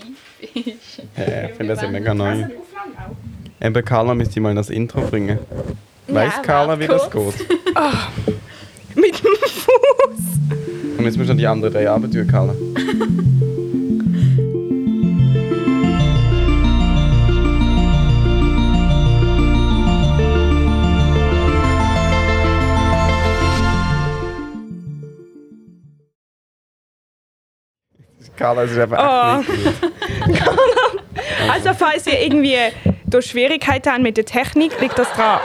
Tief Ja, ich finde das ja mega neu. Eben, Carla müsste mal das Intro bringen. Weiß Ja, Carla, wie das kurz. geht? Mit dem Fuß. Und jetzt müssen wir die anderen drei Abend tun, Carla. Carla, es ist einfach nicht gut. Also falls ihr irgendwie durch Schwierigkeiten habt mit der Technik, liegt das dran.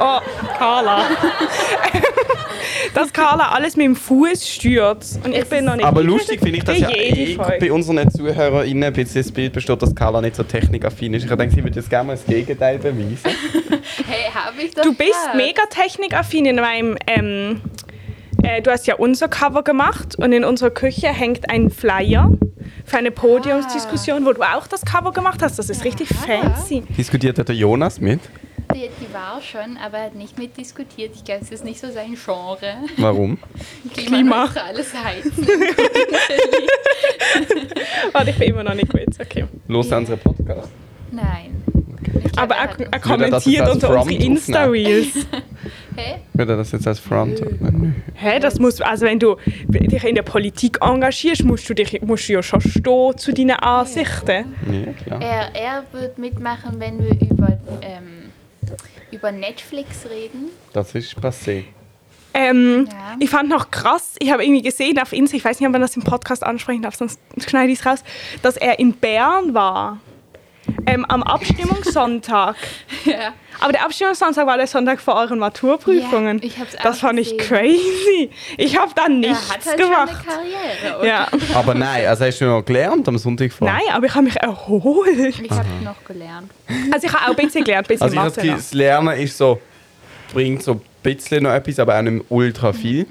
Oh, Carla. Dass Carla alles mit dem Fuß stürzt. Und ich bin noch nicht. Aber lustig finde ich, dass ja eh Folge. bei unseren ZuhörerInnen ein bisschen das Bild besteht, dass Carla nicht so technikaffin ist. Ich denke, sie würde jetzt gerne mal das Gegenteil beweisen. Hey, habe ich doch Du bist gesagt. mega technikaffin in meinem. Ähm, äh, du hast ja unser Cover gemacht und in unserer Küche hängt ein Flyer für eine Podiumsdiskussion, wo du auch das Cover gemacht hast. Das ist richtig fancy. Diskutiert hat der Jonas mit. Die, die war schon, aber er hat nicht mitdiskutiert. Ich glaube, es ist nicht so sein Genre. Warum? Klimaneutrales Heizen. Warte, ich bin immer noch nicht gut. Okay. Los an unseren Podcast. Nein. Ich Aber er, er kommentiert unter unsere Insta-Reels. Hä? Würde er das jetzt als Front? Hä, das muss, also wenn du dich in der Politik engagierst, musst du, dich, musst du ja schon stehen zu deinen Ansichten. Ja, klar. Er, er wird mitmachen, wenn wir über, ähm, über Netflix reden. Das ist passé. Ähm, Ja. Ich fand noch krass, ich habe irgendwie gesehen auf Insta, ich weiß nicht, ob man das im Podcast ansprechen darf, sonst schneide ich es raus, dass er in Bern war. Ähm, am Abstimmungssonntag. Ja. Aber der Abstimmungssonntag war der Sonntag vor euren Maturprüfungen. Ja, ich hab's auch das fand ich gesehen. crazy. Ich habe da Er nichts hat halt gemacht. schon eine Karriere. oder? Ja. Aber nein, also hast du noch gelernt am Sonntag vor? Nein, aber ich habe mich erholt. Ich habe noch gelernt. Also ich habe auch ein bisschen gelernt, ein bisschen Also ich Mathe. Gefühl, das Lernen ist so, bringt so ein bisschen noch etwas, aber auch nicht ultra viel.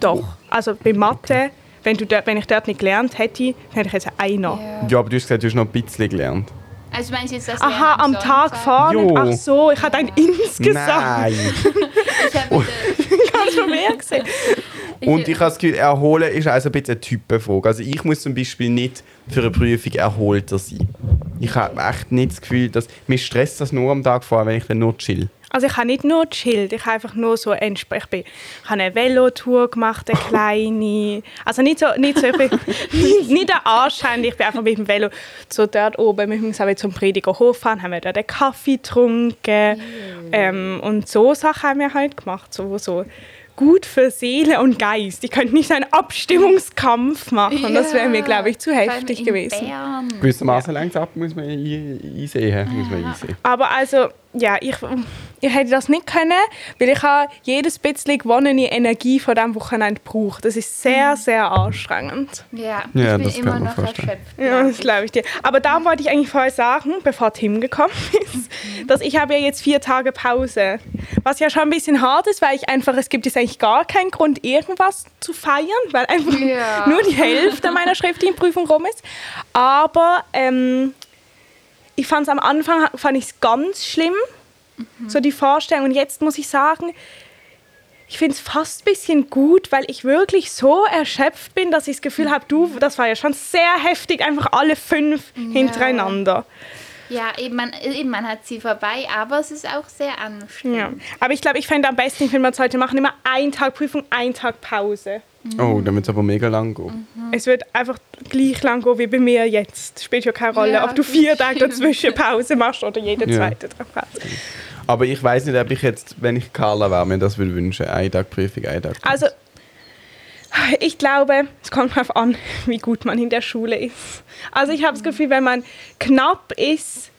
Doch. Also bei Mathe, wenn, du dort, wenn ich dort nicht gelernt hätte, hätte ich jetzt einer. Ja. Ja, aber du hast gesagt, du hast noch ein bisschen gelernt. Also meinst du jetzt das Aha, am Tag. Jo. Ach so, ich hatte ein insgesamt. Nein! Ich habe Ganz schon mehr gesehen. Und ich habe das Gefühl, Erholen ist also ein bisschen eine Typenfrage. Also ich muss zum Beispiel nicht für eine Prüfung erholter sein. Ich habe echt nicht das Gefühl, dass... Mich stresst das nur am Tag vorher, wenn ich dann nur chill. Also ich habe nicht nur chillt, ich habe einfach nur so entsp- ich, bin, ich habe eine Velotour gemacht, eine kleine. Also nicht so, nicht so ich bin nicht, nicht anscheinend, ich bin einfach mit dem Velo so dort oben, wir müssen auch zum Prediger Hof fahren, haben wir dort einen Kaffee getrunken ähm, und so Sachen haben wir halt gemacht, so, so gut für Seele und Geist. Ich könnte nicht einen Abstimmungskampf machen, das wäre mir, glaube ich, zu heftig in gewesen. Bern. Gewissermaßen längt ab, muss man ein- einsehen. Muss man einsehen. Aber also, ja, ich, ich hätte das nicht können, weil ich habe jedes bisschen gewonnene Energie von diesem Wochenende gebraucht. Das ist sehr, sehr anstrengend. Ja, Ja, ich das bin immer noch vorstellen. erschöpft. Ja, das glaube ich dir. Aber da wollte ich eigentlich vorher sagen, bevor Tim gekommen ist, dass ich habe ja jetzt vier Tage Pause. Was ja schon ein bisschen hart ist, weil ich einfach, es gibt jetzt eigentlich gar keinen Grund, irgendwas zu feiern, weil einfach Ja. nur die Hälfte meiner schriftlichen Prüfung rum ist. Aber ähm, ich fand es am Anfang fand ich's ganz schlimm, so die Vorstellung. Und jetzt muss ich sagen, ich finde es fast ein bisschen gut, weil ich wirklich so erschöpft bin, dass ich das Gefühl habe, du, das war ja schon sehr heftig, einfach alle fünf hintereinander. Ja, eben man, eben man hat sie vorbei, aber es ist auch sehr anstrengend. Ja. Aber ich glaube, ich fände am besten, wenn wir es heute machen, immer ein Tag Prüfung, ein Tag Pause. Oh, dann wird es aber mega lang gehen. Es wird einfach gleich lang gehen wie bei mir jetzt. Spielt ja keine Rolle, Ja, ob du vier Tage dazwischen Pause machst oder jede Ja. zweite Tag Pause. Aber ich weiß nicht, ob ich jetzt, wenn ich Carla wäre, mir das würde wünschen. Ein Tag Prüfung, ein Tag. Also, ich glaube, es kommt darauf an, wie gut man in der Schule ist. Also ich habe das Gefühl, wenn man knapp ist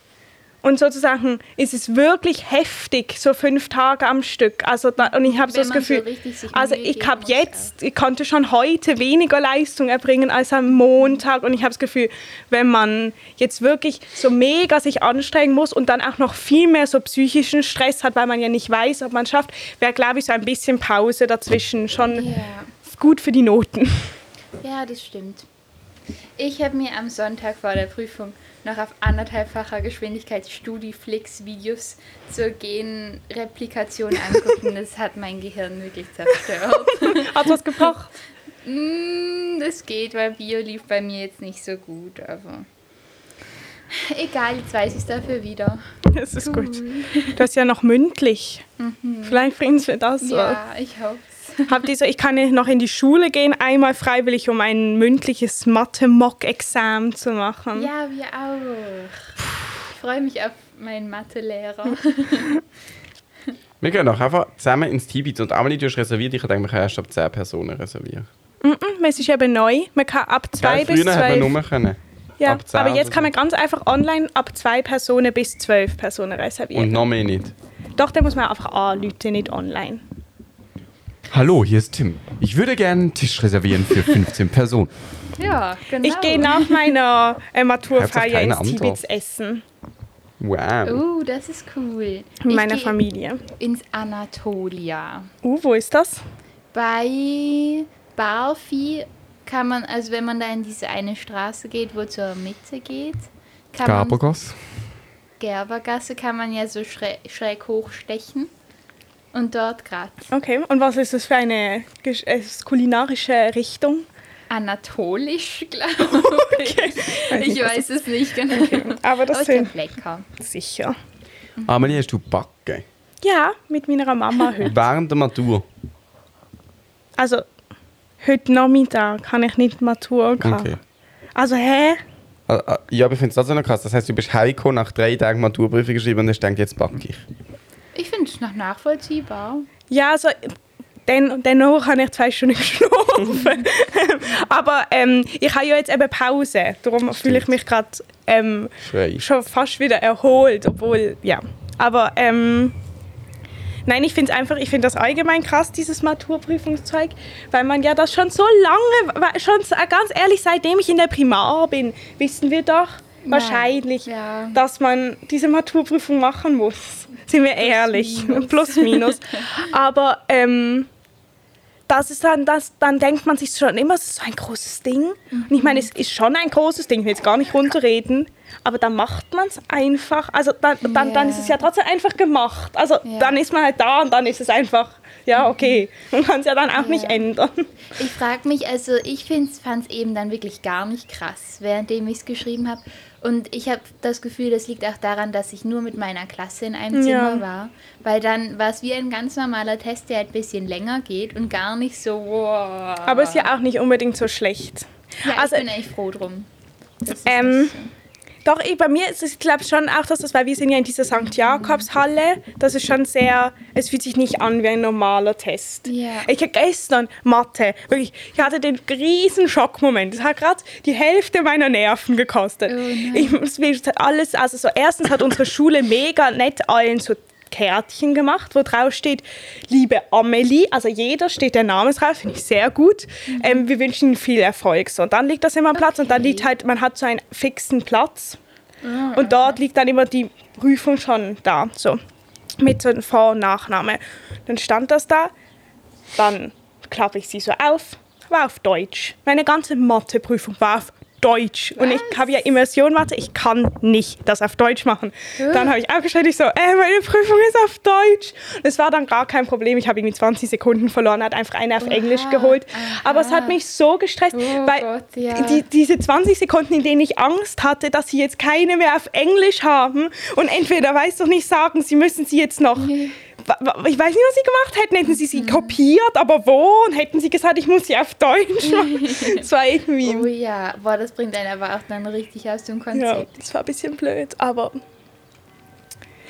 und sozusagen ist es wirklich heftig, so fünf Tage am Stück. Also da, und ich habe so das so Gefühl, sich also ich habe jetzt, ich konnte schon heute weniger Leistung erbringen als am Montag und ich habe das Gefühl, wenn man jetzt wirklich so mega sich anstrengen muss und dann auch noch viel mehr so psychischen Stress hat, weil man ja nicht weiß, ob man es schafft, wäre glaube ich so ein bisschen Pause dazwischen schon Ja. gut für die Noten. Ja, das stimmt. Ich habe mir am Sonntag vor der Prüfung noch auf anderthalbfacher Geschwindigkeit Studiflix-Videos zur Genreplikation angucken. Das hat mein Gehirn wirklich zerstört. Hat was gebracht? Mm, das geht, weil Bio lief bei mir jetzt nicht so gut, aber. Egal, jetzt weiß ich es dafür wieder. Das ist gut. Du hast ja noch mündlich. Vielleicht bringen wir das. Ja, ich hoffe Habt ihr so, ich kann noch in die Schule gehen, einmal freiwillig, um ein mündliches Mathe-Mock-Examen zu machen. Ja, wir auch. Ich freue mich auf meinen Mathelehrer. Wir gehen doch einfach zusammen ins Tibet und Amelie, du hast reserviert. Ich denke, man kann erst ab 10 Personen reservieren. Mhm, Es ist eben neu. Man kann ab zwei Gell, bis Früher hat man zwölf. nur können. Ja, ab 10 aber jetzt kann man ganz einfach online ab zwei Personen bis zwölf Personen reservieren. Und noch mehr nicht. Doch, da muss man einfach anrufen, nicht online. Hallo, hier ist Tim. Ich würde gerne einen Tisch reservieren für 15 Personen. Ja, genau. Ich gehe nach meiner äh, Maturfeier ins Antwort. Tibets essen. Wow. Oh, das ist cool. Mit meiner Familie. Ins Anatolia. Uh, wo ist das? Bei Barfi kann man, also wenn man da in diese eine Straße geht, wo zur Mitte geht, kann man, Gabergos. Gerbergasse, kann man ja so schräg, schräg hochstechen. Und dort gerade Okay, und was ist das für eine äh, kulinarische Richtung? anatolisch, glaube ich. Ich weiß es nicht genau. Aber das Aber sind lecker. sicher. Amelie, hast du backen? Ja, mit meiner Mama heute. Während der Matur. Also, heute Nachmittag kann ich nicht Matur gehen. Okay. Also, hä? Ah, ah, Ja, aber ich finde es trotzdem noch krass. Das heißt, du bist heimgekommen, nach drei Tagen Maturprüfung geschrieben und hast gedacht, jetzt backe ich. Es noch nachvollziehbar. Ja, also, dann, dennoch habe ich zwei Stunden geschlafen. Aber ähm, ich habe ja jetzt eben Pause. Darum fühle ich mich gerade ähm, schon fast wieder erholt, obwohl, ja. Aber, ähm, nein, ich finde es einfach, ich finde das allgemein krass, dieses Maturprüfungszeug, weil man ja das schon so lange, schon ganz ehrlich, seitdem ich in der Primar bin, wissen wir doch wahrscheinlich, Ja. dass man diese Maturprüfung machen muss. Sind wir ehrlich. minus. Plus, minus. Aber, ähm, das ist dann, das, dann denkt man sich schon immer, es ist so ein großes Ding. Und ich meine, es ist schon ein großes Ding, ich will jetzt gar nicht runterreden, aber dann macht man es einfach. Also dann, dann, dann ist es ja trotzdem einfach gemacht. Also Ja. dann ist man halt da und dann ist es einfach, ja, okay. Man kann es ja dann auch nicht Ja. ändern. Ich frage mich, also ich fand es eben dann wirklich gar nicht krass, währenddem ich es geschrieben habe. Und ich habe das Gefühl, das liegt auch daran, dass ich nur mit meiner Klasse in einem Ja. Zimmer war. Weil dann war es wie ein ganz normaler Test, der ein bisschen länger geht und gar nicht so, wow. Aber ist ja auch nicht unbedingt so schlecht. Ja, also- ich bin echt froh drum. Das ist Ähm. Doch, ich, bei mir ist es, glaube schon auch, dass das, weil wir sind ja in dieser St. Jakobshalle, das ist schon sehr, es fühlt sich nicht an wie ein normaler Test. Ja. Ich habe gestern Mathe, wirklich, ich hatte den riesen Schockmoment. Das hat gerade die Hälfte meiner Nerven gekostet. Oh ich alles, also so erstens hat unsere Schule mega nett allen so Kärtchen gemacht, wo drauf steht, liebe Amelie, also jeder steht der Name drauf, finde ich sehr gut. Ähm, wir wünschen Ihnen viel Erfolg. So, und dann liegt das immer am Platz und dann Okay. liegt halt, man hat so einen fixen Platz und dort liegt dann immer die Prüfung schon da, so mit so einem Vor- und Nachname. Dann stand das da, dann klappe ich sie so auf, war auf Deutsch. Meine ganze Matheprüfung war auf Deutsch. Und ich habe ja Immersion Mathe, ich kann nicht das auf Deutsch machen. Dann habe ich aufgestellt, ich so, äh, meine Prüfung ist auf Deutsch. Und es war dann gar kein Problem, ich habe irgendwie 20 Sekunden verloren, hat einfach eine auf Englisch geholt. Aber es hat mich so gestresst, Oh weil Gott, ja. die, diese 20 Sekunden, in denen ich Angst hatte, dass sie jetzt keine mehr auf Englisch haben und entweder, weiß doch nicht, sagen, sie müssen sie jetzt noch wa- ich weiß nicht, was sie gemacht hätten. Hätten sie sie kopiert, aber wo? Und hätten sie gesagt, ich muss sie auf Deutsch machen. Das war irgendwie. Oh ja, boah, das bringt einen aber auch dann richtig aus dem Ja, Konzept. das war ein bisschen blöd, aber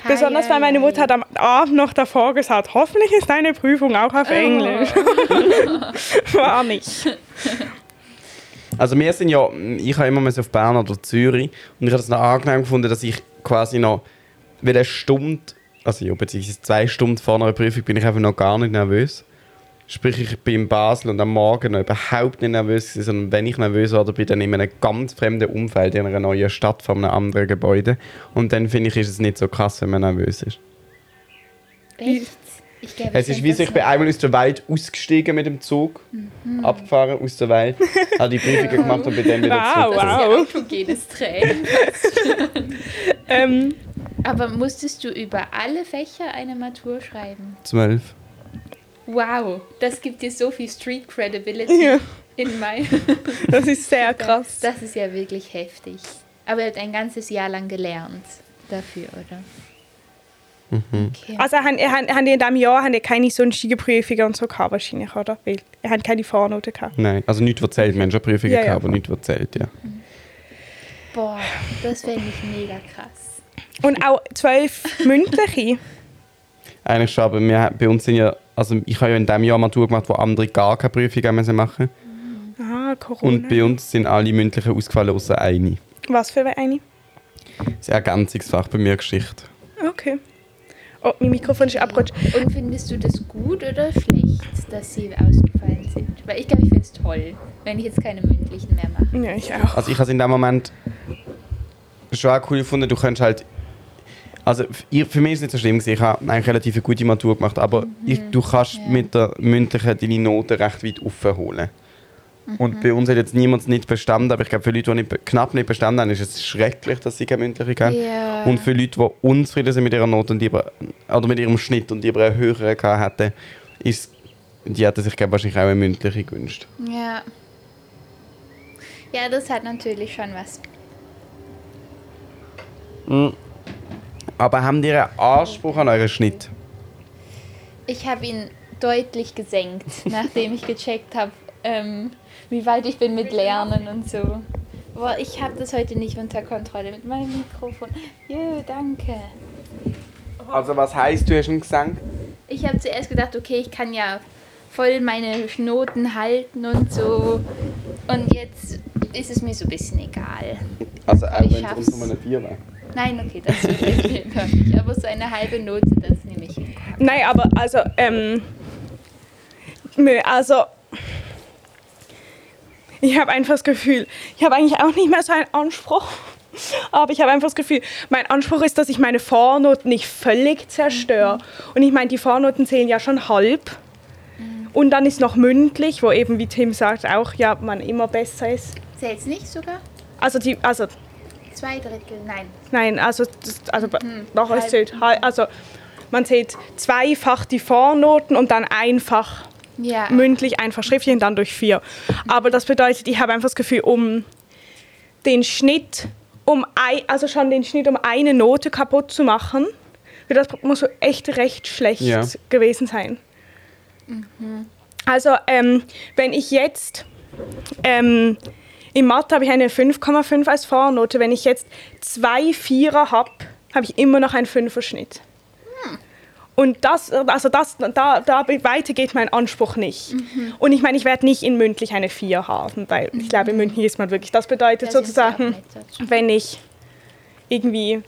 besonders weil meine Mutter hat am Abend noch davor gesagt, hoffentlich ist deine Prüfung auch auf Englisch. war nicht. Also wir sind ja, ich habe immer mal auf Bern oder Zürich und ich habe es noch angenehm gefunden, dass ich quasi noch, weil eine Stunde, also ja, beziehungsweise zwei Stunden vor einer Prüfung bin ich einfach noch gar nicht nervös. Sprich, ich bin in Basel und am Morgen noch überhaupt nicht nervös, gewesen, sondern wenn ich nervös war, dann bin ich dann in einem ganz fremden Umfeld, in einer neuen Stadt, von einem anderen Gebäude. Und dann finde ich, ist es nicht so krass, wenn man nervös ist. Echt? Ich glaube, Es ist wie so, ich bin einmal aus der Welt ausgestiegen mit dem Zug, Mhm. abgefahren aus der Welt, habe die Prüfungen gemacht und bin dann wieder Wow, zurück. Das ist ja Wow. autogenes Training. Ähm, Aber musstest du über alle Fächer eine Matur schreiben? Zwölf. Wow, das gibt dir so viel Street Credibility. ja. In Mai. Das ist sehr krass. Das ist ja wirklich heftig. Aber er hat ein ganzes Jahr lang gelernt dafür, oder? Okay. Also haben, haben, haben die in diesem Jahr haben die keine sonstige Prüfungen und so gehabt wahrscheinlich, oder? Weil ihr habt keine Vornoten gehabt. Nein, also nichts, was zählt. Wir haben schon Prüfungen Ja, ja. gehabt, aber nichts, was zählt, ja. Boah, das fände ich mega krass. Und auch zwölf mündliche. Eigentlich schon, aber wir, bei uns sind ja, also ich habe ja in dem Jahr Matur gemacht, wo andere gar keine Prüfungen müssen machen Ah, Corona. Und bei uns sind alle mündlichen ausgefallen, außer eine. Was für eine? Das Ergänzungsfach bei mir Geschichte. Okay. Oh, mein Mikrofon ist abgerutscht. Und findest du das gut oder schlecht, dass sie ausgefallen sind? Weil ich glaube, ich finde es toll, wenn ich jetzt keine mündlichen mehr mache. Ja, ich auch. Also ich habe es in dem Moment schon auch cool gefunden, du kannst halt also ich- für mich ist es nicht so schlimm gewesen. ich habe eigentlich relativ eine gute Matur gemacht, aber ich, du kannst Ja. mit der mündlichen deine Noten recht weit aufholen. Und bei uns hat jetzt niemand nicht bestanden, aber ich glaube für Leute, die nicht, knapp nicht bestanden haben, ist es schrecklich, dass sie keine mündliche haben. Ja. Und für Leute, die unzufrieden sind mit ihrer Note und lieber, oder mit ihrem Schnitt und lieber eine höhere gehabt hätten, ist die hätten sich glaub, wahrscheinlich auch eine mündliche gewünscht. Ja. Ja, das hat natürlich schon was. Aber haben die einen Anspruch an euren Schnitt? Ich habe ihn deutlich gesenkt, nachdem ich gecheckt habe, ähm, wie weit ich bin mit Lernen und so. Boah, ich habe das heute nicht unter Kontrolle mit meinem Mikrofon. Jö, danke. Also was heißt du hast einen Gesang? Ich habe zuerst gedacht, okay, ich kann ja voll meine Noten halten und so. Und jetzt ist es mir so ein bisschen egal. Also Aber auch ich wenn es einem Vier wäre. Nein, okay, das gar nicht. Aber so eine halbe Note, das nehme ich hin. Nein, aber also, ähm, nö, also, ich habe einfach das Gefühl, ich habe eigentlich auch nicht mehr so einen Anspruch. Aber ich habe einfach das Gefühl, mein Anspruch ist, dass ich meine Vornoten nicht völlig zerstöre. Und ich meine, die Vornoten zählen ja schon halb. Und dann ist noch mündlich, wo eben, wie Tim sagt, auch ja, man immer besser ist. Zählt's nicht sogar? Also die, also Zwei Drittel, nein. Nein, also, das, also doch, es zählt, also man zählt zweifach die Vornoten und dann einfach Ja. mündlich, einfach schriftlich und dann durch vier. Aber das bedeutet, ich habe einfach das Gefühl, um den Schnitt, um ei, also schon den Schnitt um eine Note kaputt zu machen, das muss so echt recht schlecht Ja. gewesen sein. Also ähm, wenn ich jetzt ähm, in Mathe habe ich eine 5,5 als Vornote. Wenn ich jetzt zwei Vierer habe, habe ich immer noch einen Fünferschnitt. Und das, also das, da, da weiter geht mein Anspruch nicht. Und ich meine, ich werde nicht in mündlich eine 4 haben, weil ich glaube, in mündlich ist man wirklich. Das bedeutet Da sind sie auch sozusagen, wenn ich irgendwie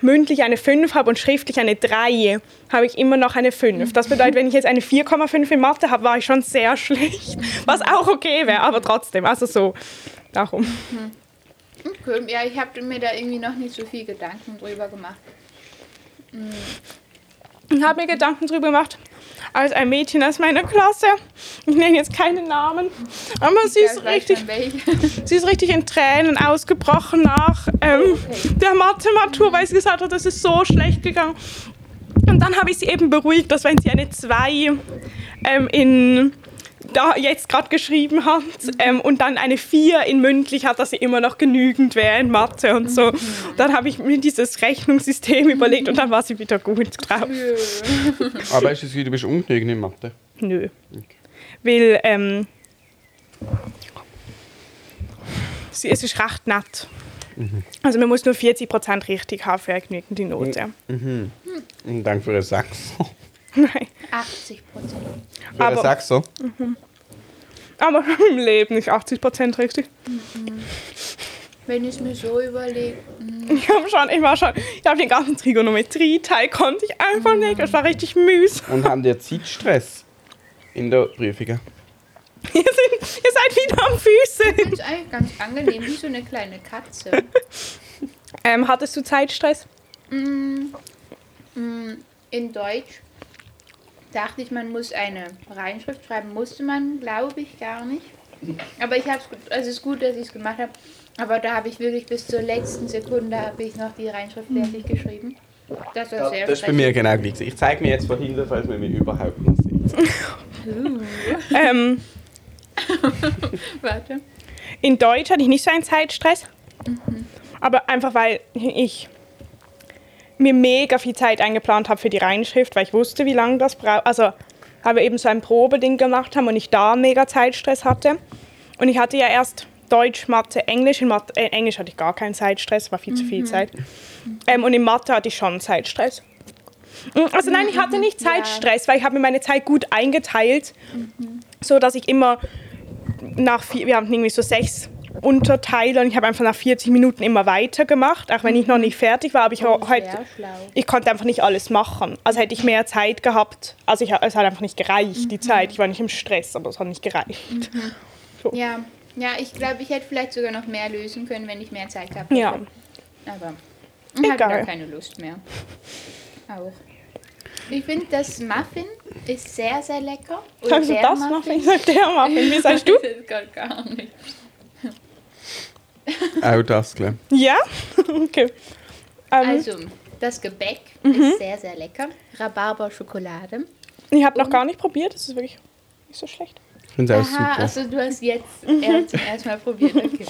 mündlich eine 5 habe und schriftlich eine 3, habe ich immer noch eine 5. Das bedeutet, wenn ich jetzt eine 4,5 in Mathe habe, war ich schon sehr schlecht. Was auch okay wäre, aber trotzdem. Also so, darum. Okay, ja, ich habe mir da irgendwie noch nicht so viel Gedanken drüber gemacht. Ich habe mir Gedanken drüber gemacht, als ein Mädchen aus meiner Klasse, ich nenne jetzt keinen Namen, aber sie ist richtig. Sie ist richtig in Tränen ausgebrochen nach ähm, Okay. der Mathematur, weil sie gesagt hat, das ist so schlecht gegangen. Und dann habe ich sie eben beruhigt, dass wenn sie eine 2 ähm, in da jetzt gerade geschrieben hat ähm, und dann eine 4 in mündlich hat, dass sie immer noch genügend wäre in Mathe und so. Dann habe ich mir dieses Rechnungssystem überlegt und dann war sie wieder gut drauf. Aber ist es du bist ungenügend in Mathe? Nö. Weil ähm, sie, es ist recht nett. Also man muss nur 40% richtig haben für eine genügende Note. Und danke für einen Sechs. Nein. 80 Prozent. Für einen Aber- Sechser? Aber im Leben nicht 80% richtig. Wenn ich es mir so überlege. Ich habe schon, ich war schon, ich habe den ganzen Trigonometrie-Teil konnte ich einfach nicht. Das war richtig mühsam. Und haben die Zeitstress in der Prüfungen? Ihr, sind, ihr seid wieder am Füßen. Das ist eigentlich ganz angenehm, wie so eine kleine Katze. Ähm, hattest du Zeitstress? Mm, mm, In Deutsch dachte ich, man muss eine Reinschrift schreiben. Musste man, glaube ich, gar nicht. Aber ich habe es, also es ist gut, dass ich es gemacht habe. Aber da habe ich wirklich bis zur letzten Sekunde habe ich noch die Reinschrift fertig geschrieben. Das war sehr Das ist bei mir genau gleich. Ich zeige mir jetzt von hinten, falls man mich überhaupt nicht sieht. Ähm, Warte. In Deutsch hatte ich nicht so einen Zeitstress. Aber einfach, weil ich mir mega viel Zeit eingeplant habe für die Reinschrift, weil ich wusste, wie lange das braucht. Also, weil wir eben so ein Probeding gemacht haben und ich da mega Zeitstress hatte. Und ich hatte ja erst Deutsch, Mathe, Englisch. In Mathe, äh, Englisch hatte ich gar keinen Zeitstress, war viel zu viel Zeit. Ähm, und in Mathe hatte ich schon Zeitstress. Mm, Also nein, ich hatte nicht. Zeitstress, weil ich habe mir meine Zeit gut eingeteilt, so dass ich immer nach vier, wir haben irgendwie so sechs Unterteile und ich habe einfach nach 40 Minuten immer weitergemacht, auch wenn ich noch nicht fertig war, aber ich Oh, schlau. ich konnte einfach nicht alles machen. Also hätte ich mehr Zeit gehabt. Also ich, es hat einfach nicht gereicht, die Zeit. Ich war nicht im Stress, aber es hat nicht gereicht. Ja, ja ich glaube, ich hätte vielleicht sogar noch mehr lösen können, wenn ich mehr Zeit gehabt hätte. Ja. Aber ich Egal. da keine Lust mehr. Auch. Ich finde, das Muffin ist sehr, sehr lecker. Oder Sagst du das noch? Ich sag der Muffin. Wie sagst du? Das ist gar, gar nicht. Auch das, glaube Ja? Okay. Ähm, Also, das Gebäck Mhm. ist sehr, sehr lecker. Rhabarber-Schokolade. ich habe noch gar nicht probiert. Das ist wirklich nicht so schlecht. Ich finde es auch super. also du hast jetzt Mhm. erst zum ersten Mal probiert. Okay.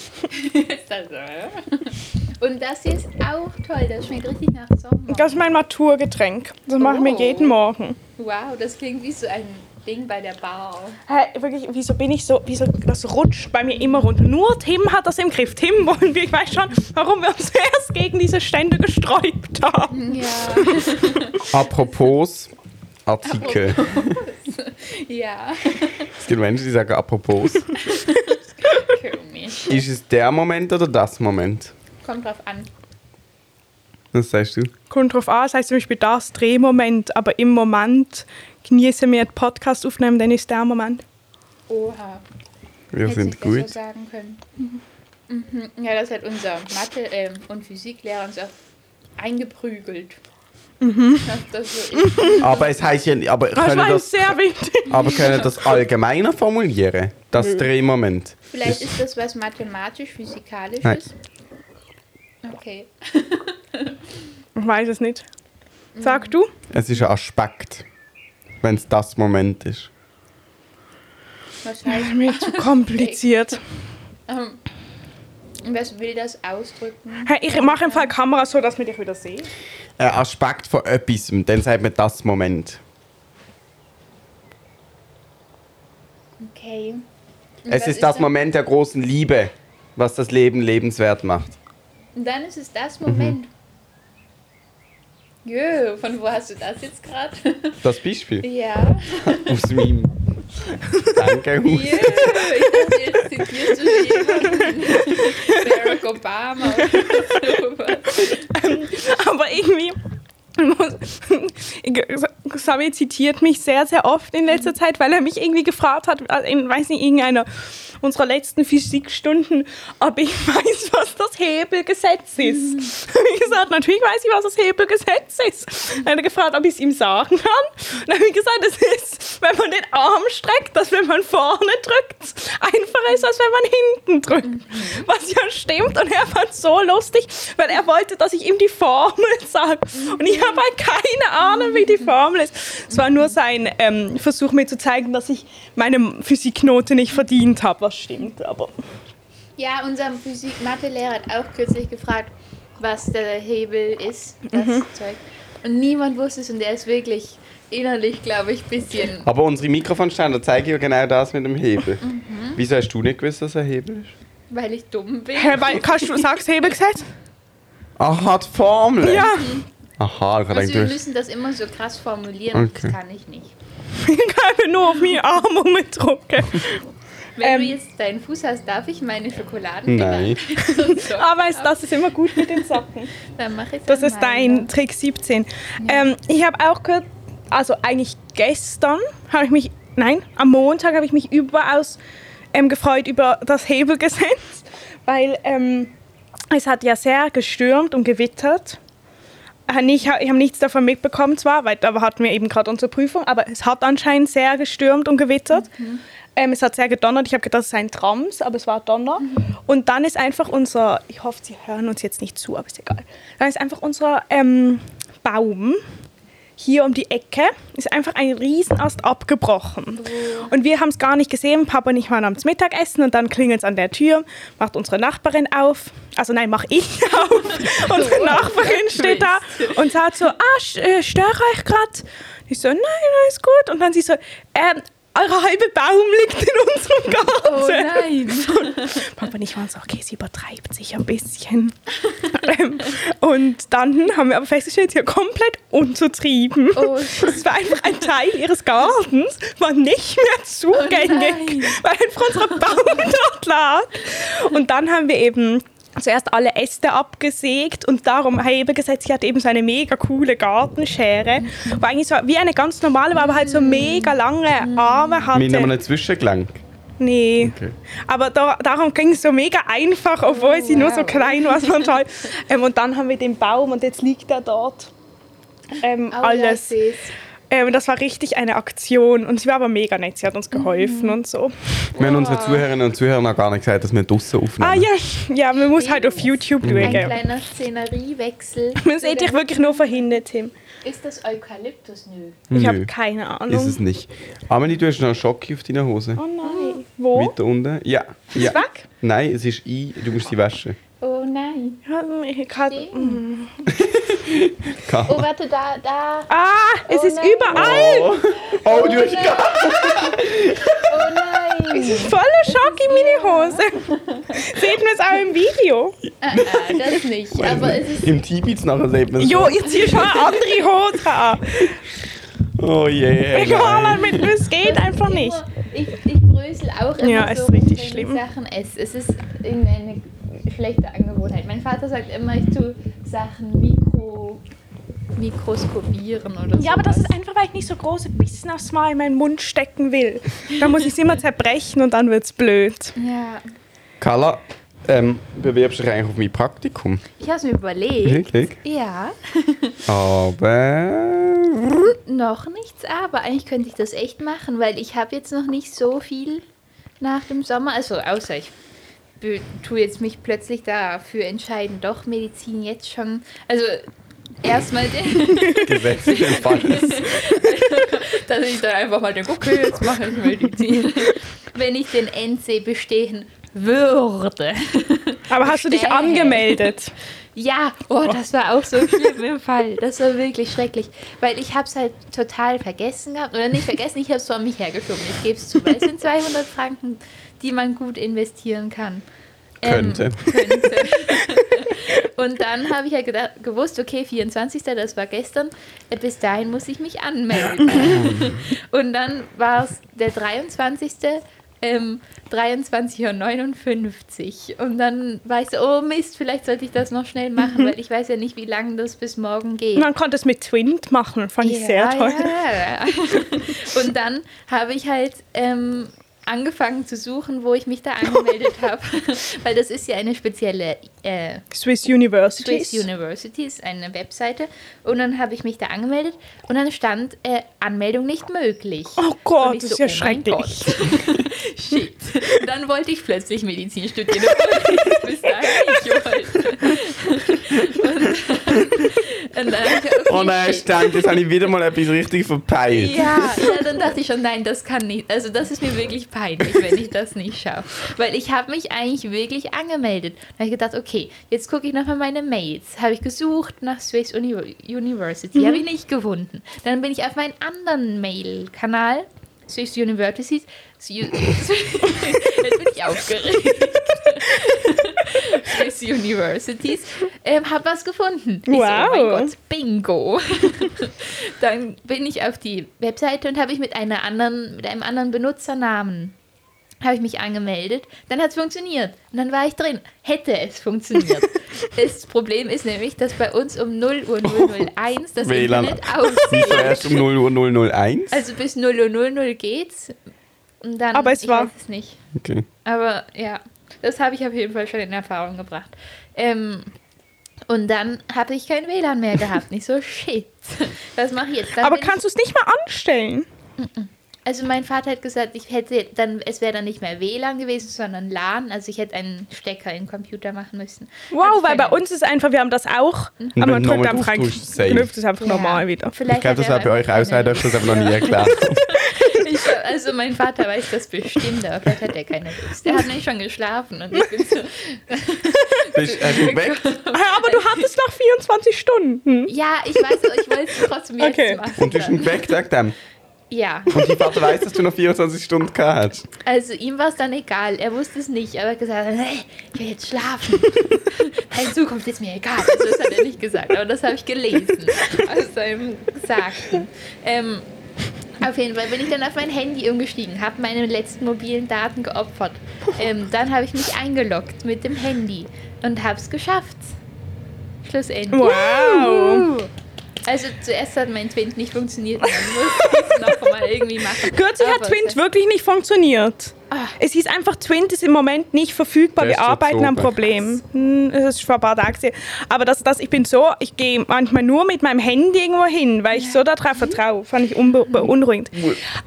Und das hier ist auch toll. Das schmeckt richtig nach Sommer. Das ist mein Maturgetränk. Das mache ich mir Oh. jeden Morgen. Wow, das klingt wie so ein Ding bei der Bar. Hä, wirklich, wieso bin ich so, wieso, das rutscht bei mir immer runter. Nur Tim hat das im Griff. Tim wollen wir, ich weiß schon, warum wir uns erst gegen diese Stände gesträubt haben. Ja, Apropos Artikel. ja. Es gibt Menschen, die sagen apropos. Komisch. Ist es der Moment oder das Moment? Kommt drauf an. Was sagst du? Kommt drauf an, das heißt zum Beispiel das Drehmoment, aber im Moment genießen wir den Podcast aufnehmen, dann ist der Moment. Oha. Wir Hätte sind gut. sagen können. Mhm. Ja, das hat unser Mathe- ähm, und Physiklehrer uns auch eingeprügelt. Mhm. So. Aber es heißt ja, aber Das können war das, sehr wichtig. aber können das allgemeiner formulieren? Das Mhm. Drehmoment. Vielleicht ist das was mathematisch-physikalisches. Nein. Okay. Ich weiß es nicht. Sag Mhm. du? Es ist ein Aspekt, wenn es das Moment ist. Heißt, Mir zu kompliziert. ähm, was will das ausdrücken? Hey, ich mache im Fall Kamera so, dass wir dich wieder sehen. Ein Aspekt von etwas, dann sagt man das Moment. Okay. Und Es was ist das dann- Moment der großen Liebe, was das Leben lebenswert macht. Und dann ist es das Moment. Jö, von wo hast du das jetzt gerade? Das Beispiel ja. aus meinem Gedankenhaus. Jö, ich dachte, jetzt zitierst du jemanden. Barack Obama oder sowas. Aber irgendwie. Xavier zitiert mich sehr, sehr oft in letzter Zeit, weil er mich irgendwie gefragt hat, äh, in, weiß nicht, irgendeiner unserer letzten Physikstunden, ob ich weiß, was das Hebelgesetz ist. Gesagt, natürlich weiß ich, was das Hebelgesetz ist. Dann hat er gefragt, ob ich es ihm sagen kann. Dann habe ich gesagt, es ist, wenn man den Arm streckt, dass wenn man vorne drückt, einfacher ist, als wenn man hinten drückt. Was ja stimmt. Und er fand es so lustig, weil er wollte, dass ich ihm die Formel sage. Und ich habe halt keine Ahnung, wie die Formel ist. Es war nur sein ähm, Versuch, mir zu zeigen, dass ich meine Physiknote nicht verdient habe, was stimmt. Aber Ja, unser Physik-Mathe-Lehrer hat auch kürzlich gefragt, was der Hebel ist, das Mhm. Zeug. Und niemand wusste es und er ist wirklich innerlich, glaube ich, ein bisschen. Aber unsere Mikrofonständer zeigen ja genau das mit dem Hebel. Mhm. Wieso hast du nicht gewusst, dass er ein Hebel ist? Weil ich dumm bin. Hä, weil, kannst du sagst Hebelgesetz? Aha, die Formel. Ja. Aha, ich Also wir du hast... müssen das immer so krass formulieren, Okay. das kann ich nicht. Ich kann nur auf meinen Arm rumdrücken. Wenn Ähm. du jetzt deinen Fuß hast, darf ich meine Schokoladen Nein. so, Aber ist, das ist immer gut mit den Socken. Dann mache ich Das ist dein Trick 17. Ähm, ich habe auch gehört, also eigentlich gestern habe ich mich, nein, am Montag habe ich mich überaus ähm, gefreut über das Hebelgesetz, weil ähm, es hat ja sehr gestürmt und gewittert. Äh, Ich habe nichts davon mitbekommen zwar, weil da hatten wir eben gerade unsere Prüfung, aber es hat anscheinend sehr gestürmt und gewittert. Ähm, es hat sehr gedonnert. Ich habe gedacht, es sei ein Trams, aber es war Donner. Und dann ist einfach unser, ich hoffe, Sie hören uns jetzt nicht zu, aber ist egal. Dann ist einfach unser ähm, Baum hier um die Ecke ist einfach ein Riesenast abgebrochen. Und wir haben es gar nicht gesehen. Papa und ich waren am Mittagessen und dann klingelt es an der Tür, macht unsere Nachbarin auf. Also nein, mach ich auf. unsere Nachbarin steht da und sagt so, ah, äh, störe ich gerade? Ich so, nein, alles gut. Und dann sie so, ähm, euer halber Baum liegt in unserem Garten. Oh nein. Papa und ich waren so, okay, sie übertreibt sich ein bisschen. ähm, und dann haben wir aber festgestellt, sie ist komplett unzutrieben. Oh, Es war einfach ein Teil ihres Gartens, war nicht mehr zugänglich, nein. weil einfach unser Baum dort lag. Und dann haben wir eben zuerst alle Äste abgesägt und darum habe ich eben gesagt, sie hat eben so eine mega coole Gartenschere, wo eigentlich so wie eine ganz normale war, aber halt so mega lange Arme hatte. Mit einem Zwischengelenk. Nee. Okay. Aber da, darum ging es so mega einfach, obwohl sie nur so wow. klein war. so toll. ähm, und dann haben wir den Baum und jetzt liegt er dort. Ähm, Oh, alles. Ja. Ähm, das war richtig eine Aktion und sie war aber mega nett. Sie hat uns geholfen und so. Wir haben unseren Zuhörerinnen und Zuhörern noch gar nicht gesagt, dass wir draussen aufnehmen. Ah ja, ja, man muss halt auf YouTube Ein schauen. kleiner Szeneriewechsel. Man sieht dich wirklich nur verhindert, Tim. Ist das Eukalyptus? Nö. Ich habe keine Ahnung. Ist es nicht. Amelie, du hast noch einen Schocki auf deiner Hose. Oh nein. Wo? Weiter unten. Ja. ja. weg? Nein, es ist ein. Du musst sie waschen. Oh nein. Ich kann, Oh, warte, da, da. ah, es Oh ist nein. überall. Oh, oh du hast nein. gar Oh nein. Es ist voller Schock in meine Hose. Sieht man es auch im Video? Ah, ah, das nicht. Aber es ist. Im Tibits nachher sieht man es. Jo, ich ziehe schon eine andere Hose an. Oh je. Yeah, Egal, mit es geht einfach nicht. Ich, ich brösel auch immer Ja, es so, ist richtig wenn ich schlimm. Sachen esse. Es ist irgendeine schlechte Angewohnheit. Mein Vater sagt immer, ich tue Sachen mikro, mikroskopieren oder so. Ja, aber das ist einfach, weil ich nicht so große Bissen aufs Mal in meinen Mund stecken will. Dann muss ich es immer zerbrechen und dann wird es blöd. Ja. Carla, ähm, bewirbst du dich eigentlich auf mein Praktikum? Ich habe es mir überlegt. Wirklich? Ja. Aber. Noch nichts, aber eigentlich könnte ich das echt machen, weil ich habe jetzt noch nicht so viel nach dem Sommer. Also außer ich tue jetzt mich plötzlich dafür entscheiden, doch Medizin jetzt schon. Also erstmal, Gesetzlichen Falles. dass ich dann einfach mal denke, okay, jetzt mache ich Medizin. Wenn ich den NC bestehen würde. Aber hast du dich angemeldet? Ja, oh, das war auch so schlimm im Fall. Das war wirklich schrecklich. Weil ich habe es halt total vergessen gehabt. Oder nicht vergessen, ich habe es vor mich hergeschoben. Ich gebe es zu. Weil es sind 200 Franken, die man gut investieren kann. Könnte. könnte. Und dann habe ich ja gedacht, gewusst, okay, 24. das war gestern, äh, bis dahin muss ich mich anmelden. Und dann war es der 23. Ähm, 23.59 Uhr. Und dann war ich so, oh Mist, vielleicht sollte ich das noch schnell machen, weil ich weiß ja nicht, wie lange das bis morgen geht. Man konnte es mit Twint machen, fand ich sehr toll. Ja, ja. Und dann habe ich halt ähm, angefangen zu suchen, wo ich mich da angemeldet habe. Weil das ist ja eine spezielle äh, Swiss Universities. Swiss University, ist eine Webseite. Und dann habe ich mich da angemeldet und dann stand äh, Anmeldung nicht möglich. Oh Gott, ich das so, ist ja oh schrecklich. Shit. Und dann wollte ich plötzlich Medizin studieren, obwohl ich bis dahin nicht wollte. Und, und dann ich gedacht, okay, Oh nein, stimmt, jetzt habe ich wieder mal etwas richtig verpeilt. Ja, ja, dann dachte ich schon, nein, das kann nicht. Also das ist mir wirklich peinlich, wenn ich das nicht schaffe. Weil ich habe mich eigentlich wirklich angemeldet. Da habe ich gedacht, okay, jetzt gucke ich nochmal meine Mails. Habe ich gesucht nach Swiss Uni University, habe ich nicht gefunden. Dann bin ich auf meinen anderen Mail-Kanal, Swiss Universities. Jetzt bin ich aufgeregt. Swiss Universities. Ähm, habe was gefunden. Ich So, oh Wow. mein Gott, Bingo. Dann bin ich auf die Webseite und habe ich mit einer anderen, mit einem anderen Benutzernamen habe ich mich angemeldet. Dann hat es funktioniert. Und dann war ich drin. Hätte es funktioniert. das Problem ist nämlich, dass bei uns um 0 Uhr 001 das WLAN. Internet aus. Wieso erst um 0 Uhr 001? Also bis 0 Uhr 00 geht's. Und dann, Aber es ich war- weiß es nicht. Okay. Aber ja, das habe ich auf jeden Fall schon in Erfahrung gebracht. Ähm, und dann habe ich kein WLAN mehr gehabt. Nicht so, shit. Was mache ich jetzt? Dann Aber kannst du es nicht mal anstellen? Also mein Vater hat gesagt, ich hätte dann, es wäre dann nicht mehr WLAN gewesen, sondern LAN. Also ich hätte einen Stecker in den Computer machen müssen. Wow, weil bei uns ist einfach, wir haben das auch, wenn aber man drückt einfach ein, auftauschst, safe. knüpft es einfach normal wieder. Ich glaube, das war bei euch ihr das aber noch nie erklärt. Ich, also mein Vater weiß das bestimmt, aber vielleicht hat er keine Lust. Der hat nämlich schon geschlafen und ich bin so, Bist geweckt? Ah, Aber du hattest noch 24 Stunden. ja, ich weiß, ich wollte es trotzdem jetzt Okay. machen. Und du bist geweckt wegen dem. Ja, Und dein Vater weiß, dass du noch 24 Stunden gehabt hast. also ihm war es dann egal. Er wusste es nicht, aber er hat gesagt, hey, ich will jetzt schlafen. Deine Zukunft ist mir egal. Also das hat er nicht gesagt, aber das habe ich gelesen aus seinem Gesagten. Ähm, auf jeden Fall bin ich dann auf mein Handy umgestiegen, habe meine letzten mobilen Daten geopfert. Ähm, dann habe ich mich eingeloggt mit dem Handy und habe es geschafft. Schlussendlich. Wow. Also zuerst hat mein Twint nicht funktioniert dann musste ich es noch mal irgendwie machen. Kürzlich hat Twint wirklich nicht funktioniert. Es hieß einfach, Twint ist im Moment nicht verfügbar. Wir arbeiten am. Problem. Hm, Das ist vor ein paar Tagen. Aber das, das, ich bin so, ich gehe manchmal nur mit meinem Handy irgendwo hin, weil ich so darauf vertraue. Fand ich beunruhigend.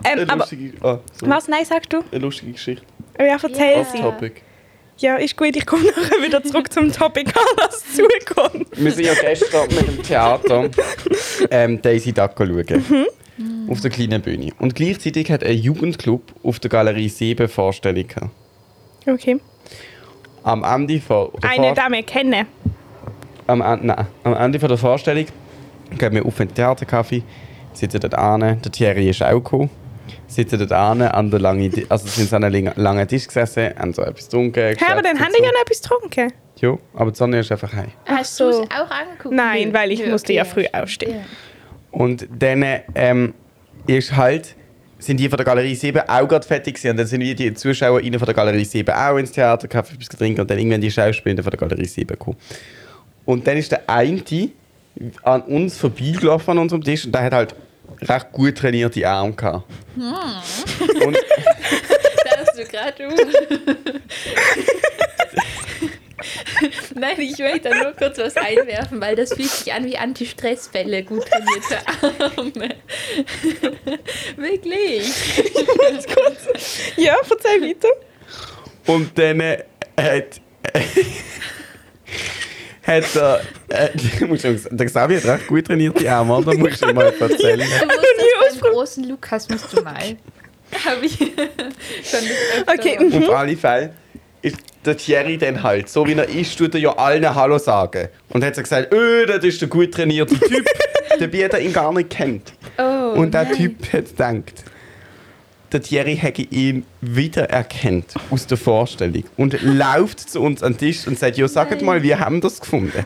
Eine Ähm, aber, lustige, ah, so. was? Nein, sagst du? Eine lustige Geschichte. Ja, erzähl Ja. sie. Topic. Ja, ist gut, ich komme nachher wieder zurück zum Topic, was zukommt. Wir sind ja gestern mit dem Theater ähm, Daisy Duck schauen. Auf der kleinen Bühne. Und gleichzeitig hat ein Jugendclub auf der Galerie 7 Vorstellung gehabt. Okay. Am Ende von der Eine Vor- Dame kennen. am, nein, am Ende von der Vorstellung gehen wir auf den Theaterkaffee, sitzen dort an. Der Thierry ist auch gekommen. Sitzen dort an, an der langen, Ti- also sind so an einem langen Tisch gesessen, haben so etwas getrunken. Hä, aber dann haben die ja noch etwas getrunken. Ja, aber die Sonne ist einfach heim. Hast so. du es auch angeguckt? Nein, weil ich musste ja früh aufstehen. Ja. Und dann ähm, ist halt, sind die von der Galerie 7 auch gerade fertig gewesen. Und dann sind wir die ZuschauerInnen von der Galerie 7 auch ins Theater, Kaffee etwas trinken und dann irgendwann die Schauspieler von der Galerie 7 gekommen. Und dann ist der eine an uns vorbeigelaufen an unserem Tisch und der hat halt recht gut trainierte Arme gehabt. Und Darfst du gerade. Nein, ich möchte da nur kurz was einwerfen, weil das fühlt sich an wie Anti-Stress-Bälle, gut trainierte Arme. Wirklich. Ja, verzeih weiter. Und dann äh, hat. hat er. Äh, muss ich sagen, der Xavier hat recht gut trainierte Arme, oder? Musst du mal erzählen. Du musst das beim großen Lukas musst du mal. Habe ich schon das öfter Okay, mal. Auf alle Fälle ist der Thierry dann halt, so wie er ist, tut er ja allen Hallo sagen. Und hat so gesagt, öh, das ist der gut trainierte Typ, dabei hat er ihn gar nicht kennt. Oh, Und der nein. Typ hat gedacht, der Thierry hätte ihn wiedererkannt aus der Vorstellung und läuft zu uns an den Tisch und sagt, ja, sagt mal, wir haben das gefunden.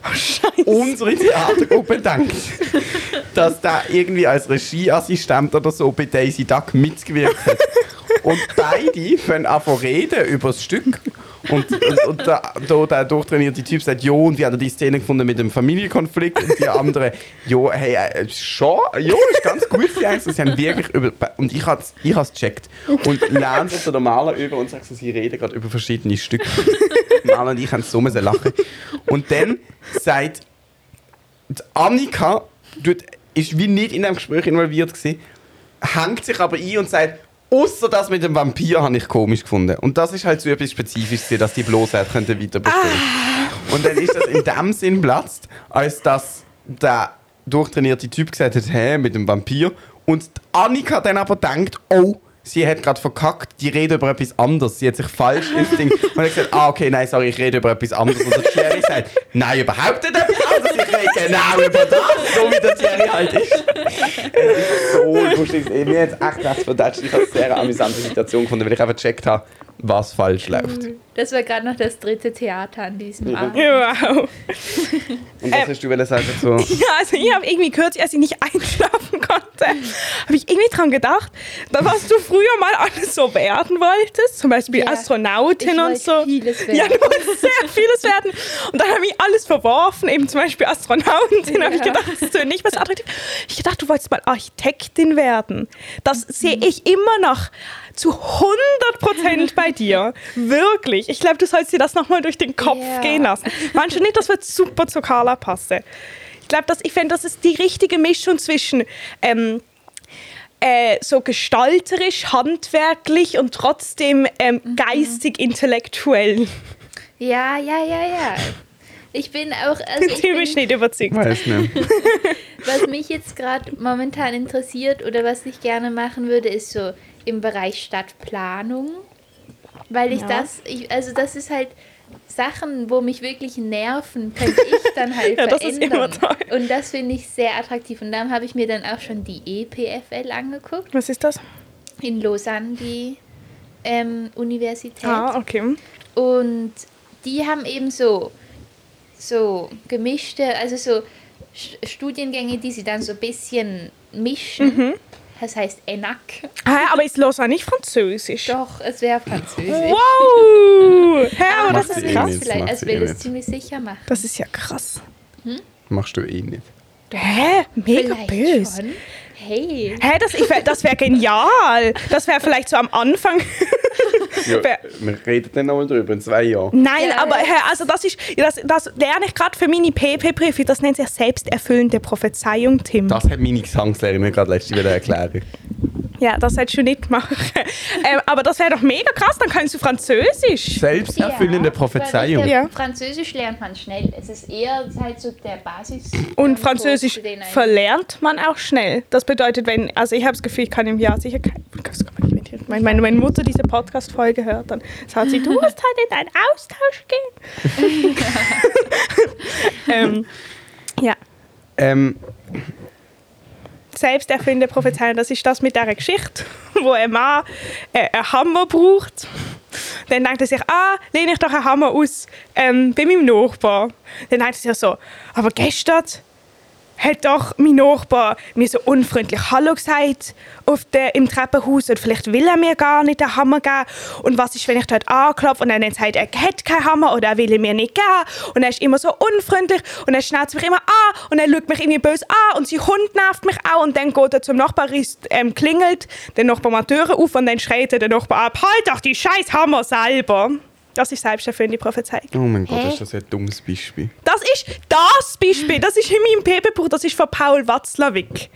Unsere Theatergruppe denkt, dass der irgendwie als Regieassistent oder so bei Daisy Duck mitgewirkt hat. Und beide fangen an zu reden über das Stück. Und, und, und der, der, der durchtrainierte Typ sagt, jo, und wie hat er die Szene gefunden mit dem Familienkonflikt? Und die anderen, jo, hey, äh, schon, jo, ist ganz gut für eins. Sie haben wirklich über, und ich hab's, ich hab's gecheckt. Und lernen so der Maler über und sagt sie reden gerade über verschiedene Stücke. Maler und ich haben so müssen lachen. Und dann sagt Annika, tut- ist wie nicht in dem Gespräch involviert gewesen, hängt sich aber ein und sagt, außer das mit dem Vampir habe ich komisch gefunden. Und das ist halt so etwas Spezifisch, gewesen, dass die Bloßheit könnte weiter bestehen. Und dann ist das in dem Sinn platzt, als dass der durchtrainierte Typ gesagt hat, hä, mit dem Vampir. Und Annika dann aber denkt, oh, sie hat gerade verkackt, die redet über etwas anderes. Sie hat sich falsch ins Ding. Und hat gesagt, ah, okay, nein, sorry, ich rede über etwas anderes. Und der Thierry sagt, nein, überhaupt nicht etwas anderes, ich genau über das, so wie der Thierry halt ist. Es ist so lustig. Mir hat es echt recht verdatscht. Ich habe eine sehr amüsante Situation gefunden, weil ich einfach gecheckt habe, was falsch läuft. Das war gerade noch das dritte Theater an diesem Ja. Abend. Wow. Und was Ähm. hast du wollen sagen so? Ja, also ich habe irgendwie kürzlich, als ich nicht einschlafen konnte, habe ich irgendwie dran gedacht, da was du früher mal alles so werden wolltest, zum Beispiel Ja. Astronautin Ich und so. vieles Ja, du wolltest sehr vieles werden. Und dann habe ich alles verworfen, eben zum Beispiel Astronautin, habe ich Ja. gedacht, das ist so nicht was attraktiv. Ich gedacht, du wolltest mal Architektin werden. Das sehe ich immer noch zu 100 Prozent bei dir. Wirklich. Ich glaube, du sollst dir das nochmal durch den Kopf Ja. gehen lassen. Manche nicht, das wird super zu Carla passen. Ich glaube, ich fände, das ist die richtige Mischung zwischen ähm, äh, so gestalterisch, handwerklich und trotzdem ähm, Mhm. geistig, intellektuell. Ja, ja, ja, ja. Ich bin auch, also ich bin, nicht überzeugt. Weiß nicht. was mich jetzt gerade momentan interessiert oder was ich gerne machen würde, ist so im Bereich Stadtplanung. Weil ich Ja. das, ich, also das ist halt Sachen, wo mich wirklich nerven, könnte ich dann halt Ja, das ist verändern. immer toll. Und das finde ich sehr attraktiv. Und dann habe ich mir dann auch schon die EPFL angeguckt. Was ist das? In Lausanne, die ähm, Universität. Ah, okay. Und die haben eben so, so gemischte, also so Studiengänge, die sie dann so ein bisschen mischen. Mhm. Das heißt ENAC. Ah, aber ist Lausanne nicht französisch? Doch, es wäre französisch. Wow! Hä, aber das ist eh krass. nicht. Vielleicht, sie will eh es nicht. ziemlich sicher machen. Das ist ja krass. Machst du eh nicht. Hä? Mega Vielleicht böse. Hey. Hä, das, wär- das wäre genial. Das wäre vielleicht so am Anfang. Ja, wir reden dann nochmal drüber in zwei Jahren. Nein, Ja, aber ja. hä, also das ist, das, das lerne ich gerade für meine PP-Prüfung. Das nennt sich selbsterfüllende Prophezeiung, Tim. Das hat meine Gesangslehrerin mir gerade letzte wieder erklärt. Ja, das hättest du nicht machen. ähm, aber das wäre doch mega krass. Dann kannst du Französisch. Selbsterfüllende Prophezeiung. weil ich- Ja. Französisch lernt man schnell. Es ist eher halt so der Basis. Und Französisch verlernt man auch schnell. Das bedeutet, wenn, also ich habe das Gefühl, ich kann im Jahr sicher kein, wenn meine, meine Mutter diese Podcast-Folge hört, dann sagt sie, du musst halt in einen Austausch gehen. ähm, ja, Ähm, selbsterfindende Prophezeiung, das ist das mit dieser Geschichte, wo ein Mann äh, einen Hammer braucht. Dann denkt er sich, ah, lehne ich doch einen Hammer aus ähm, bei meinem Nachbar. Dann denkt er sich so, aber gestern hat doch mein Nachbar mir so unfreundlich Hallo gesagt auf der, im Treppenhaus und vielleicht will er mir gar nicht den Hammer geben. Und was ist, wenn ich dort anklopfe und er dann sagt, er hat keinen Hammer oder er will ihn mir nicht geben. Und er ist immer so unfreundlich und er schnauzt mich immer an und er schaut mich irgendwie böse an und sein Hund nervt mich auch und dann geht er zum Nachbar, ähm, klingelt, der Nachbar macht die Türe auf und dann schreit er den Nachbar ab, halt doch die scheiß Hammer selber. Das ist selbsterfüllende Prophezeiung. oh mein Gott, Hä? ist das ein dummes Beispiel. Das ist das Beispiel. Das ist in meinem PP-Buch. Das ist von Paul Watzlawick.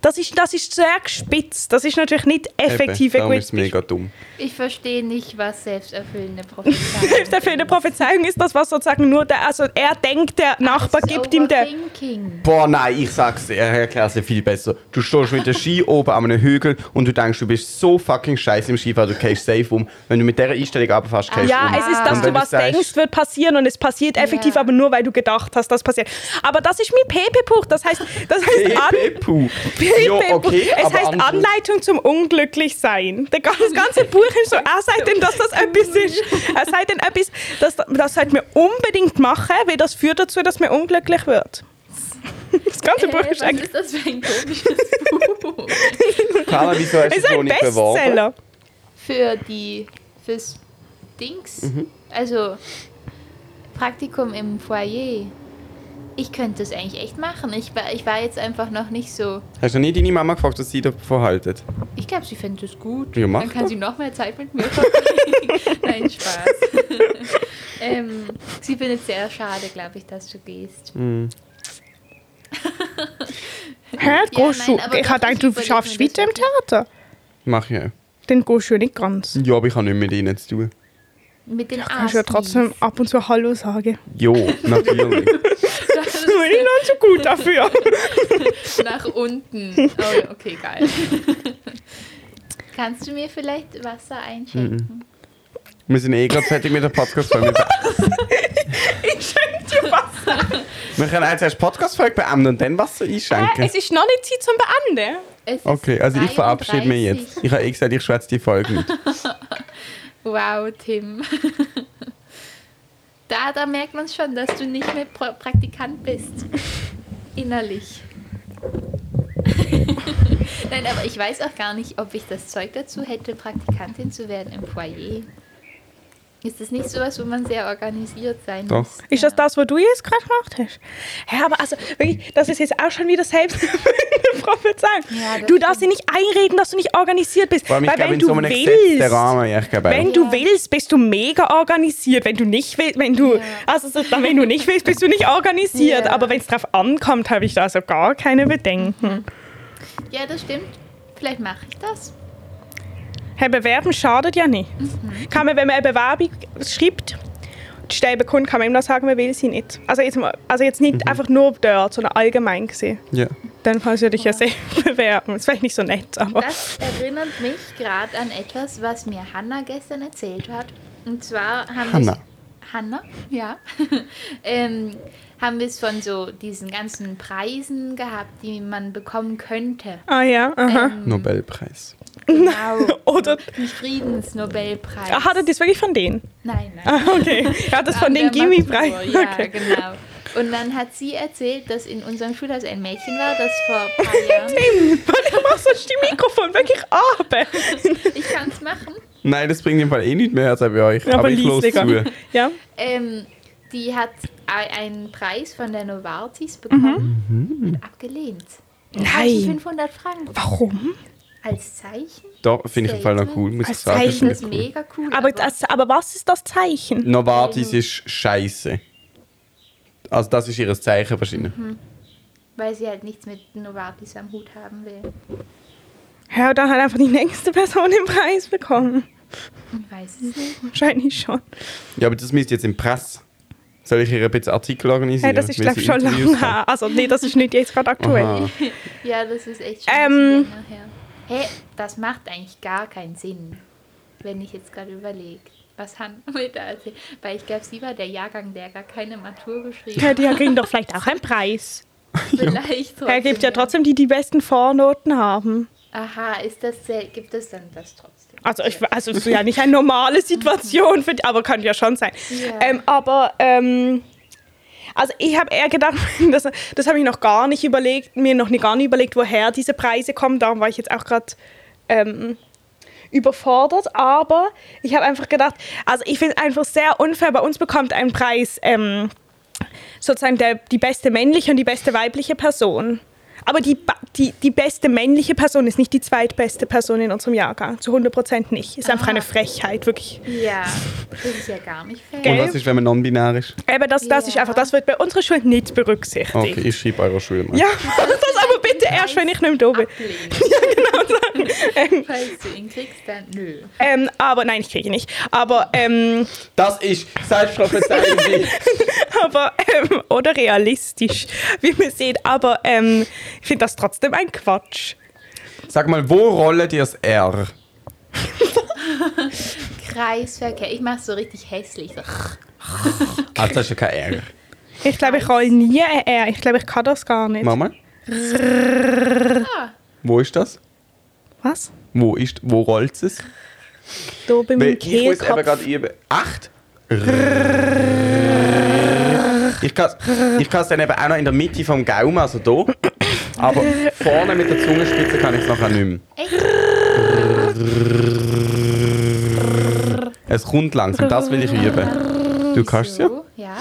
Das ist, das ist sehr gespitzt. Das ist natürlich nicht effektiv Eben, gutes ist es mega dumm. Ich verstehe nicht, was selbsterfüllende Prophezeiung Selbsterfüllende Prophezeiung ist das, was sozusagen nur der, also er denkt, der Nachbar Das ist gibt ihm der. Overthinking. Boah, nein, ich sag's dir, er erklärt es dir viel besser. Du stehst mit der Ski oben an einem Hügel und du denkst, du bist so fucking scheiße im Skifahren, du gehst safe um. Wenn du mit dieser Einstellung runterfährst, gehst du Ja, um. es ist, dass du was sagst- denkst, wird passieren und es passiert effektiv, Ja. aber nur weil du gedacht hast, das passiert. Aber das ist mein PP-Buch. Das heißt, das heißt an, Pepe-Puh. Ja, okay, es aber heißt andere- Anleitung zum Unglücklichsein. Der ganze- Das ganze Buch ist so, er sagt ihm, dass das etwas ist. Er sagt ihm etwas, das, das sollten wir unbedingt machen, weil das führt dazu, dass man unglücklich wird. Das ganze Buch Hä, ist was eigentlich ist das für ein komisches Buch? Carla, wieso hast es du ist es noch ein nicht beworben? Bestseller. Für die, fürs Dings, Mhm. also Praktikum im Foyer. Ich könnte das eigentlich echt machen. Ich war, ich war jetzt einfach noch nicht so. Hast du nie deine Mama gefragt, was sie davon haltet? Ich glaube, sie findet es gut. Ja, Dann kann doch. sie noch mehr Zeit mit mir verbringen. Nein, Spaß. ähm, sie findet es sehr schade, glaube ich, dass du gehst. Hm. Hä? Ja, Gehst du? nein, aber ich habe gedacht, du schaffst weiter im Theater. Mach ich ja. Dann gehst du ja nicht ganz. Ja, aber ich habe nicht mit ihnen zu tun. Mit den Kannst du ja trotzdem ab und zu Hallo sagen. Jo, natürlich. Das bin ich noch zu gut dafür. nach unten. Oh, okay, geil. Kannst du mir vielleicht Wasser einschenken? Wir sind eh gerade fertig mit der Podcast-Folge. ich schenke dir Wasser. Wir können jetzt erst Podcast-Folge beenden und dann Wasser Äh, einschenken. es ist noch nicht Zeit zum Beenden. Ist Okay, also ich verabschiede mich 33. jetzt. Ich habe eh gesagt, ich schwätze die Folge nicht. Wow, Tim. Da, da merkt man schon, dass du nicht mehr Pro Praktikant bist. Innerlich. Nein, aber ich weiß auch gar nicht, ob ich das Zeug dazu hätte, Praktikantin zu werden im Foyer. Ist das nicht sowas, wo man sehr organisiert sein Doch. muss? Ist das das, was du jetzt gerade gemacht hast? Ja, aber also wirklich, das ist jetzt auch schon wieder selbst Prophezeiung. Ja, du darfst dir nicht einreden, dass du nicht organisiert bist. Weil glaube, wenn du so willst, Rahmen, ja, glaube wenn auch. du Ja. willst, bist du mega organisiert. Wenn du nicht willst, wenn du, Ja. also so, wenn du nicht willst, bist du nicht organisiert. Ja. Aber wenn es drauf ankommt, habe ich da also gar keine Bedenken. Ja, das stimmt. Vielleicht mache ich das. Hey, bewerben schadet ja nicht. Kann man, wenn man eine Bewerbung schreibt, die Stelle bekommt, kann man ihm noch sagen, man will sie nicht. Also jetzt, also jetzt nicht einfach nur dort, sondern allgemein gesehen. Ja. Dann kannst du dich ja sehr bewerben. Das ist vielleicht nicht so nett, aber... Das erinnert mich gerade an etwas, was mir Hanna gestern erzählt hat. Und zwar haben Hanna. wir Hanna, ja. ähm, haben wir es von so diesen ganzen Preisen gehabt, die man bekommen könnte. Ah ja, aha. Ähm, Nobelpreis. Genau. Oder- Friedensnobelpreis. Ah, hat er das wirklich von denen? Nein, nein. Ah, okay. Ja, das von den. Matur, Ja, Okay. genau. Und dann hat sie erzählt, dass in unserem Schulhaus ein Mädchen war, das vor ein paar Jahren. Warte, mach sonst die Mikrofon wirklich ab. Ich kann es machen. Nein, das bringt im Fall eh nicht mehr als bei euch. Aber, Aber ich los zu. Ja. Ähm, die hat ei- einen Preis von der Novartis bekommen und abgelehnt. Mhm. Nein. 500 Franken. Warum? Als Zeichen? Da finde ich im Fall noch cool, muss ich Als sagen. Ich Zeichen. ist cool. mega cool. Aber, das, aber was ist das Zeichen? Novartis ist scheiße. Also das ist ihr Zeichen wahrscheinlich. weil sie halt nichts mit Novartis am Hut haben will. Ja, dann hat einfach die nächste Person den Preis bekommen. Ich weiß es nicht. Wahrscheinlich schon. Ja, aber das müsst jetzt im Press. Soll ich ihr ein bisschen Artikel organisieren? Hey, das ist, glaube schon lange her. Also, nee, das ist nicht jetzt gerade aktuell. Ja, das ist echt schon Ähm. her. Hä, das macht eigentlich gar keinen Sinn, wenn ich jetzt gerade überlege, was Han mir da erzählt. Weil ich glaube, sie war der Jahrgang, der gar keine Matur geschrieben Ja, hat. die kriegen doch vielleicht auch einen Preis. Vielleicht Er gibt ja trotzdem die, die besten Vornoten haben. Aha, ist das, gibt es dann das trotzdem? Also, ich, also es ist ja nicht eine normale Situation, für aber kann ja schon sein. Ja. Ähm, aber, ähm, also ich habe eher gedacht, das, das habe ich noch gar nicht überlegt, mir noch gar nicht überlegt, woher diese Preise kommen. Darum war ich jetzt auch gerade ähm, überfordert. Aber ich habe einfach gedacht, also ich finde es einfach sehr unfair. Bei uns bekommt ein Preis ähm, sozusagen der, die beste männliche und die beste weibliche Person. Aber die, die, die beste männliche Person ist nicht die zweitbeste Person in unserem Jahrgang. Zu 100% nicht. Ist einfach Ah. eine Frechheit, wirklich. Ja, das ist ja gar nicht fair. Gell? Und was ist, wenn man non-binär ist? Aber das, das ist Ja. einfach, das wird bei unserer Schule nicht berücksichtigt. Okay, ich schreibe eurer Schule mal. Ja, das aber bitte erst, wenn ich nicht mehr da bin. Ablehnen. Falls du ihn kriegst, dann nö. Ähm, aber nein, ich kriege nicht. Aber, ähm, Das ist selbstprophezeiend. aber ähm, oder realistisch, wie man sieht. Aber ähm, ich finde das trotzdem ein Quatsch. Sag mal, wo rollt ihr das R? Kreisverkehr. Ich mache so richtig hässlich. So. Ah, das ist ja kein R. Ich glaube, ich roll nie ein R. Ich glaube, ich kann das gar nicht. Mach mal. Ah, Wo ist das? Was? Wo ist, wo rollt es? Da bei meinem ich muss eben gerade üben. Acht? Ich kann ich kann es dann eben auch noch in der Mitte vom Gaumen, also hier. Aber vorne mit der Zungenspitze kann ich es nachher nicht mehr. echt? Es kommt langsam, das will ich üben. Du kannst es ja. Ja.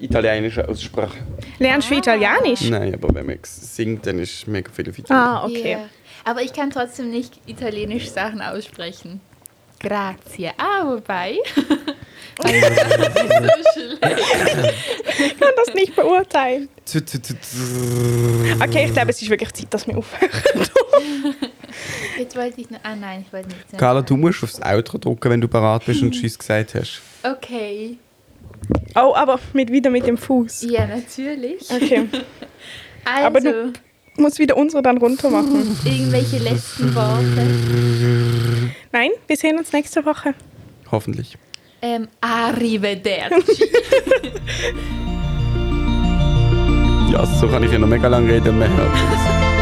Italienische Aussprache. Lernst du Italienisch? Nein, aber wenn man singt, dann ist mega viel auf Italienisch. Ah, okay. Ja. Aber ich kann trotzdem nicht italienisch Sachen aussprechen. Grazie. Ah, wobei. Weil das ist so schlecht. Ich kann das nicht beurteilen. Okay, ich glaube, es ist wirklich Zeit, dass wir aufhören. Jetzt wollte ich. noch- Ah nein, ich wollte nichts mehr Carla, sagen. du musst aufs Outro drücken, wenn du parat bist und Tschüss gesagt hast. Okay. Oh, aber mit, wieder mit dem Fuß. Ja, natürlich. Okay. Also, Aber du- Muss wieder unsere dann runter machen. irgendwelche letzten Worte. Nein, wir sehen uns nächste Woche. Hoffentlich. Ähm, arrivederci. Ja, so kann ich ja noch mega lange reden man hört.